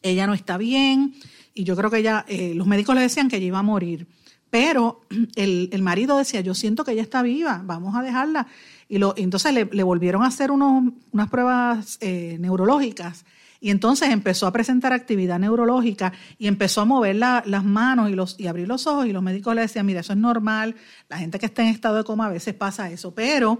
ella no está bien. Y yo creo que ella, eh, los médicos le decían que ella iba a morir. Pero el, marido decía, yo siento que ella está viva, vamos a dejarla. Y lo, entonces le, volvieron a hacer unos, unas pruebas eh, neurológicas. Y entonces empezó a presentar actividad neurológica y empezó a mover las manos y, los, y abrir los ojos. Y los médicos le decían, mira, eso es normal, la gente que está en estado de coma a veces pasa eso, pero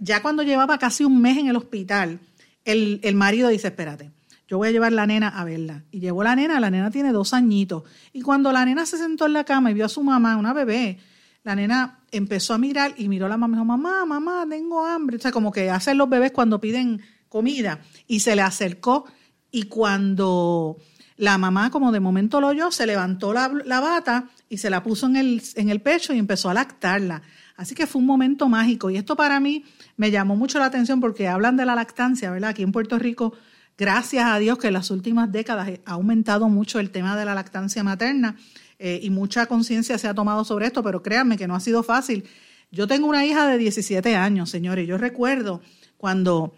ya cuando llevaba casi un mes en el hospital, el, el marido dice, espérate, yo voy a llevar la nena a verla. Y llevó la nena, la nena tiene dos añitos. Y cuando la nena se sentó en la cama y vio a su mamá, una bebé, la nena empezó a mirar y miró a la mamá y dijo, mamá, mamá, tengo hambre. O sea, como que hacen los bebés cuando piden comida. Y se le acercó y cuando la mamá, como de momento lo oyó, se levantó la, la bata y se la puso en el, en el pecho y empezó a lactarla. Así que fue un momento mágico. Y esto para mí me llamó mucho la atención porque hablan de la lactancia, ¿verdad? Aquí en Puerto Rico Gracias a Dios que en las últimas décadas ha aumentado mucho el tema de la lactancia materna eh, y mucha conciencia se ha tomado sobre esto, pero créanme que no ha sido fácil. Yo tengo una hija de 17 años, señores. Yo recuerdo cuando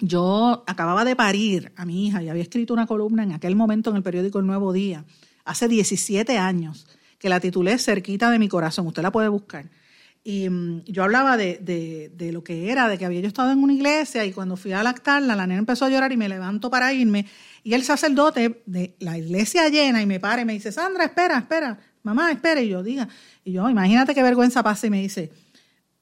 yo acababa de parir a mi hija y había escrito una columna en aquel momento en el periódico El Nuevo Día, hace 17 años, que la titulé Cerquita de mi corazón. Usted la puede buscar. Y mm, yo hablaba de, de, de, lo que era, de que había yo estado en una iglesia y cuando fui a lactarla, la nena empezó a llorar y me levanto para irme. Y el sacerdote de la iglesia llena y me para y me dice, Sandra, espera, espera, mamá, espera. Y yo diga, y yo, imagínate qué vergüenza pasa y me dice,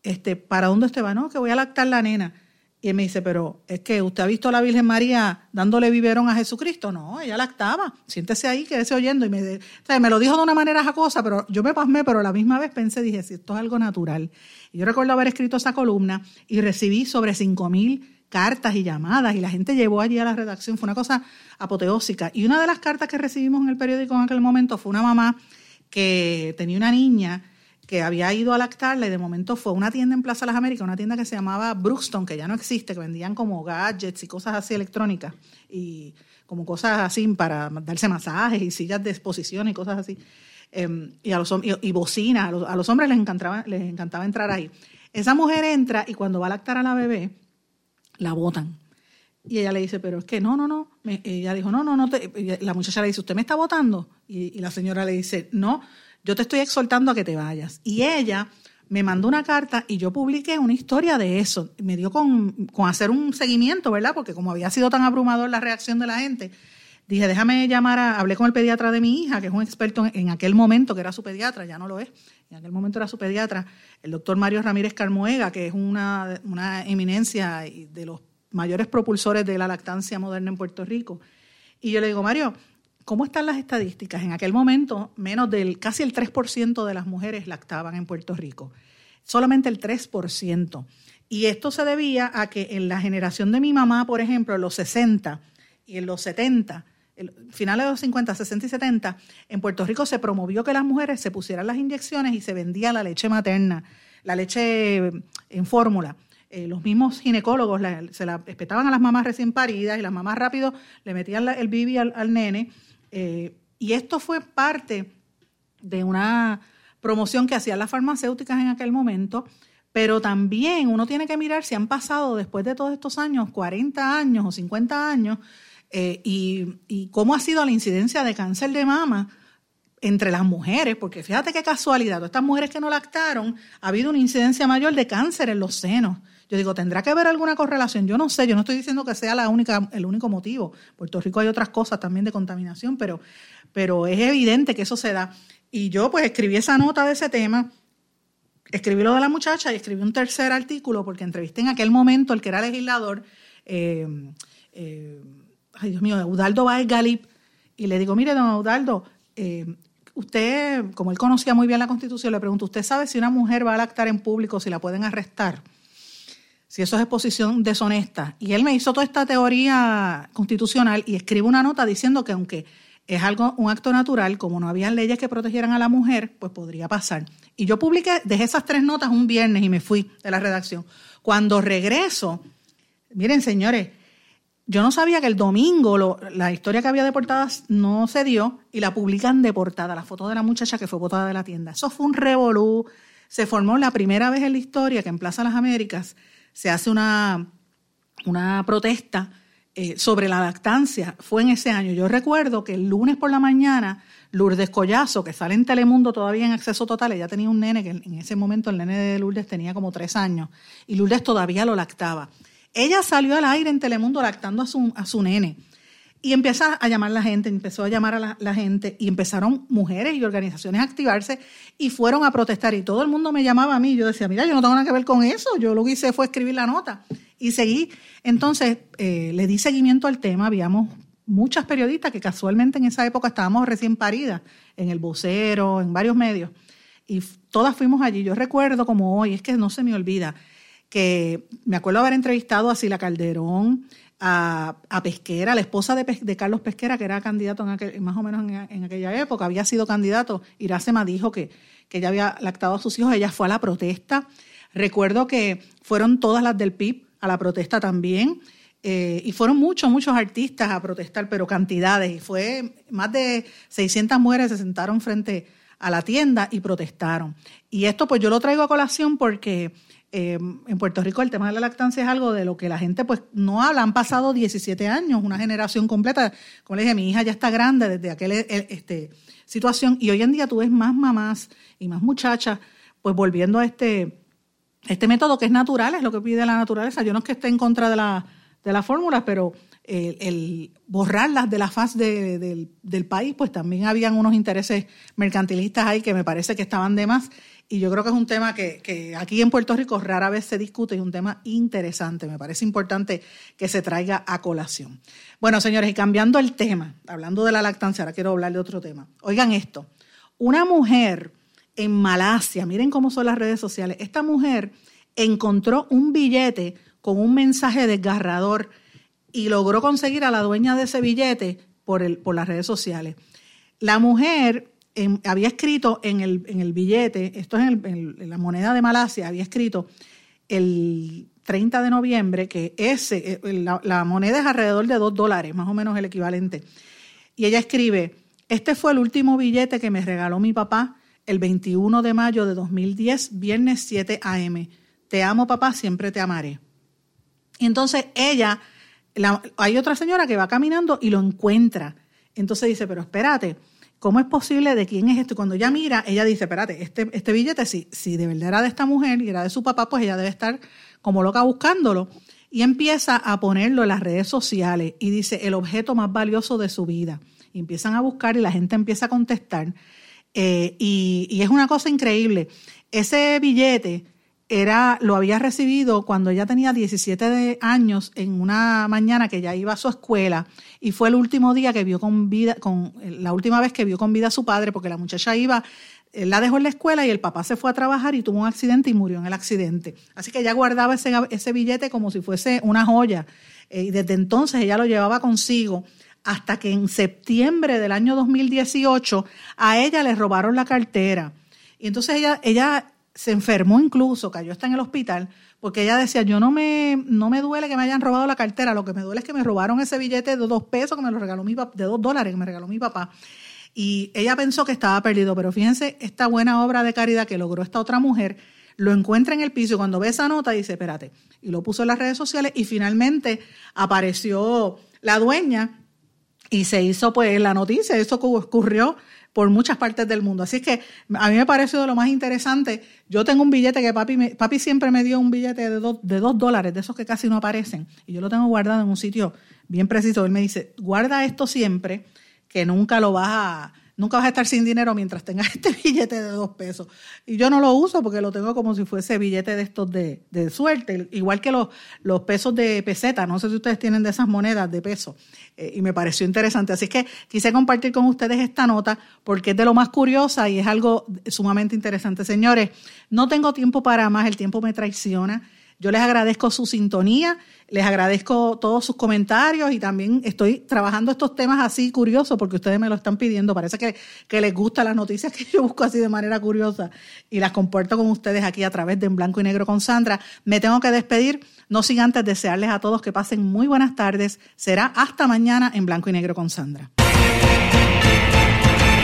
este, ¿para dónde usted va? No, que voy a lactar la nena. Y él me dice, pero es que usted ha visto a la Virgen María dándole biberón a Jesucristo. No, ella lactaba. Siéntese ahí, quédese oyendo. Y me, me lo dijo de una manera jacosa, pero yo me pasmé, pero a la misma vez pensé, dije, si esto es algo natural. Y yo recuerdo haber escrito esa columna y recibí sobre cinco mil cartas y llamadas y la gente llevó allí a la redacción. Fue una cosa apoteósica. Y una de las cartas que recibimos en el periódico en aquel momento fue una mamá que tenía una niña que había ido a lactarla y de momento fue a una tienda en Plaza Las Américas, una tienda que se llamaba Brookston, que ya no existe, que vendían como gadgets y cosas así electrónicas y como cosas así para darse masajes y sillas de exposición y cosas así. Em, y, a los, y, bocinas, a los, hombres les encantaba, les encantaba entrar ahí. Esa mujer entra y cuando va a lactar a la bebé, la botan. Y ella le dice, pero es que no, no, no. ella dijo, no, no, no. la muchacha le dice, ¿usted me está votando? Y la señora le dice, no yo te estoy exhortando a que te vayas. Y ella me mandó una carta y yo publiqué una historia de eso. Me dio con, con, hacer un seguimiento, ¿verdad? Porque como había sido tan abrumador la reacción de la gente, dije, déjame llamar a, hablé con el pediatra de mi hija, que es un experto en, aquel momento, que era su pediatra, ya no lo es, en aquel momento era su pediatra, el doctor Mario Ramírez Carmoega, que es una, una eminencia de los mayores propulsores de la lactancia moderna en Puerto Rico. Y yo le digo, Mario, ¿Cómo están las estadísticas? En aquel momento, menos del casi el 3% de las mujeres lactaban en Puerto Rico. Solamente el 3%. Y esto se debía a que en la generación de mi mamá, por ejemplo, en los 60 y en los 70, finales de los 50, 60 y 70, en Puerto Rico se promovió que las mujeres se pusieran las inyecciones y se vendía la leche materna, la leche en fórmula. Eh, los mismos ginecólogos se la respetaban a las mamás recién paridas y las mamás rápido le metían el bibi al nene eh, y esto fue parte de una promoción que hacían las farmacéuticas en aquel momento, pero también uno tiene que mirar si han pasado después de todos estos años, 40 años o 50 años, eh, y, cómo ha sido la incidencia de cáncer de mama entre las mujeres, porque fíjate qué casualidad, estas mujeres que no lactaron, ha habido una incidencia mayor de cáncer en los senos. Yo digo, ¿tendrá que haber alguna correlación? Yo no sé, yo no estoy diciendo que sea la única, el único motivo. Puerto Rico hay otras cosas también de contaminación, pero, pero es evidente que eso se da. Y yo pues escribí esa nota de ese tema, escribí lo de la muchacha y escribí un tercer artículo porque entrevisté en aquel momento el que era legislador, eh, eh, ay Dios mío, Eudaldo Baez Galip, y le digo, mire, don Eudaldo, eh, usted, como él conocía muy bien la Constitución, le pregunto, ¿usted sabe si una mujer va a lactar en público, si la pueden arrestar? Si eso es exposición deshonesta. Y él me hizo toda esta teoría constitucional y escribe una nota diciendo que aunque es algo, un acto natural, como no había leyes que protegieran a la mujer, pues podría pasar. Y yo publiqué, dejé esas tres notas un viernes y me fui de la redacción. Cuando regreso, miren señores, yo no sabía que el domingo la historia que había de portadas no se dio y la publican de portada, la foto de la muchacha que fue botada de la tienda. Eso fue un revolú. Se formó la primera vez en la historia que en Plaza Las Américas se hace una, una protesta eh, sobre la lactancia. Fue en ese año. Yo recuerdo que el lunes por la mañana, Lourdes Collazo, que sale en Telemundo todavía en acceso total, ella tenía un nene que en ese momento el nene de Lourdes tenía como tres años y Lourdes todavía lo lactaba. Ella salió al aire en Telemundo lactando a su, a su nene. Y empieza a llamar la gente, empezó a llamar a la, gente y empezaron mujeres y organizaciones a activarse y fueron a protestar. Y todo el mundo me llamaba a mí. Yo decía, mira, yo no tengo nada que ver con eso. Yo lo que hice fue escribir la nota y seguí. Entonces eh, le di seguimiento al tema. Habíamos muchas periodistas que casualmente en esa época estábamos recién paridas, en el vocero, en varios medios. Y todas fuimos allí. Yo recuerdo como hoy, es que no se me olvida, que me acuerdo haber entrevistado a Sila Calderón, a, Pesquera, la esposa de, Carlos Pesquera, que era candidato en más o menos en, aquella época, había sido candidato. Iracema dijo que, que ella había lactado a sus hijos, ella fue a la protesta. Recuerdo que fueron todas las del PIB a la protesta también. eh, y fueron muchos, muchos artistas a protestar, pero cantidades. Y fue más de 600 mujeres se sentaron frente a la tienda y protestaron. Y esto pues yo lo traigo a colación porque eh, en Puerto Rico el tema de la lactancia es algo de lo que la gente pues no habla. Han pasado 17 años, una generación completa. Como le dije, mi hija ya está grande desde aquella este, situación y hoy en día tú ves más mamás y más muchachas pues volviendo a este, este método que es natural, es lo que pide la naturaleza. Yo no es que esté en contra de la de las fórmulas, pero el, borrarlas de la faz del, país, pues también habían unos intereses mercantilistas ahí que me parece que estaban de más. Y yo creo que es un tema que, aquí en Puerto Rico rara vez se discute y un tema interesante. Me parece importante que se traiga a colación. Bueno, señores, y cambiando el tema, hablando de la lactancia, ahora quiero hablar de otro tema. Oigan esto, una mujer en Malasia, miren cómo son las redes sociales, esta mujer encontró un billete con un mensaje desgarrador y logró conseguir a la dueña de ese billete por, el, por las redes sociales. La mujer había escrito en el, en el, billete, esto es en, la moneda de Malasia, había escrito el 30 de noviembre que ese, eh, la, la moneda es alrededor de 2 dólares, más o menos el equivalente. Y ella escribe, este fue el último billete que me regaló mi papá el 21 de mayo de 2010, viernes 7 a.m. Te amo papá, siempre te amaré. Y entonces ella, hay otra señora que va caminando y lo encuentra. Entonces dice, pero espérate, ¿cómo es posible? ¿De quién es esto? Y cuando ella mira, ella dice, espérate, este, este billete, si, si de verdad era de esta mujer y era de su papá, pues ella debe estar como loca buscándolo. Y empieza a ponerlo en las redes sociales y dice, el objeto más valioso de su vida. Y empiezan a buscar y la gente empieza a contestar. Eh, y, y es una cosa increíble. Ese billete era, lo había recibido cuando ella tenía 17 años en una mañana que ya iba a su escuela y fue el último día que vio con vida, con la última vez que vio con vida a su padre, porque la muchacha iba, él la dejó en la escuela y el papá se fue a trabajar y tuvo un accidente y murió en el accidente. Así que ella guardaba ese, ese billete como si fuese una joya. Eh, y desde entonces ella lo llevaba consigo hasta que en septiembre del año 2018 a ella le robaron la cartera. Y entonces ella, ella se enfermó incluso, cayó hasta en el hospital, porque ella decía, yo no me, no me duele que me hayan robado la cartera, lo que me duele es que me robaron ese billete de dos pesos que me lo regaló mi papá, de dos dólares que me regaló mi papá. Y ella pensó que estaba perdido, pero fíjense, esta buena obra de caridad que logró esta otra mujer, lo encuentra en el piso y cuando ve esa nota dice, espérate, y lo puso en las redes sociales y finalmente apareció la dueña y se hizo pues la noticia, eso ocurrió por muchas partes del mundo. Así que a mí me pareció de lo más interesante. Yo tengo un billete que papi, papi siempre me dio un billete de dos, de dos dólares, de esos que casi no aparecen, y yo lo tengo guardado en un sitio bien preciso. Él me dice, guarda esto siempre, que nunca lo vas a nunca vas a estar sin dinero mientras tengas este billete de dos pesos. Y yo no lo uso porque lo tengo como si fuese billete de estos de, suerte, igual que los, los pesos de peseta. No sé si ustedes tienen de esas monedas de peso. Eh, y me pareció interesante. Así que quise compartir con ustedes esta nota porque es de lo más curiosa y es algo sumamente interesante. Señores, no tengo tiempo para más, el tiempo me traiciona. Yo les agradezco su sintonía, les agradezco todos sus comentarios y también estoy trabajando estos temas así curiosos porque ustedes me lo están pidiendo. Parece que, que les gustan las noticias que yo busco así de manera curiosa y las comparto con ustedes aquí a través de En Blanco y Negro con Sandra. Me tengo que despedir, no sin antes desearles a todos que pasen muy buenas tardes. Será hasta mañana en Blanco y Negro con Sandra.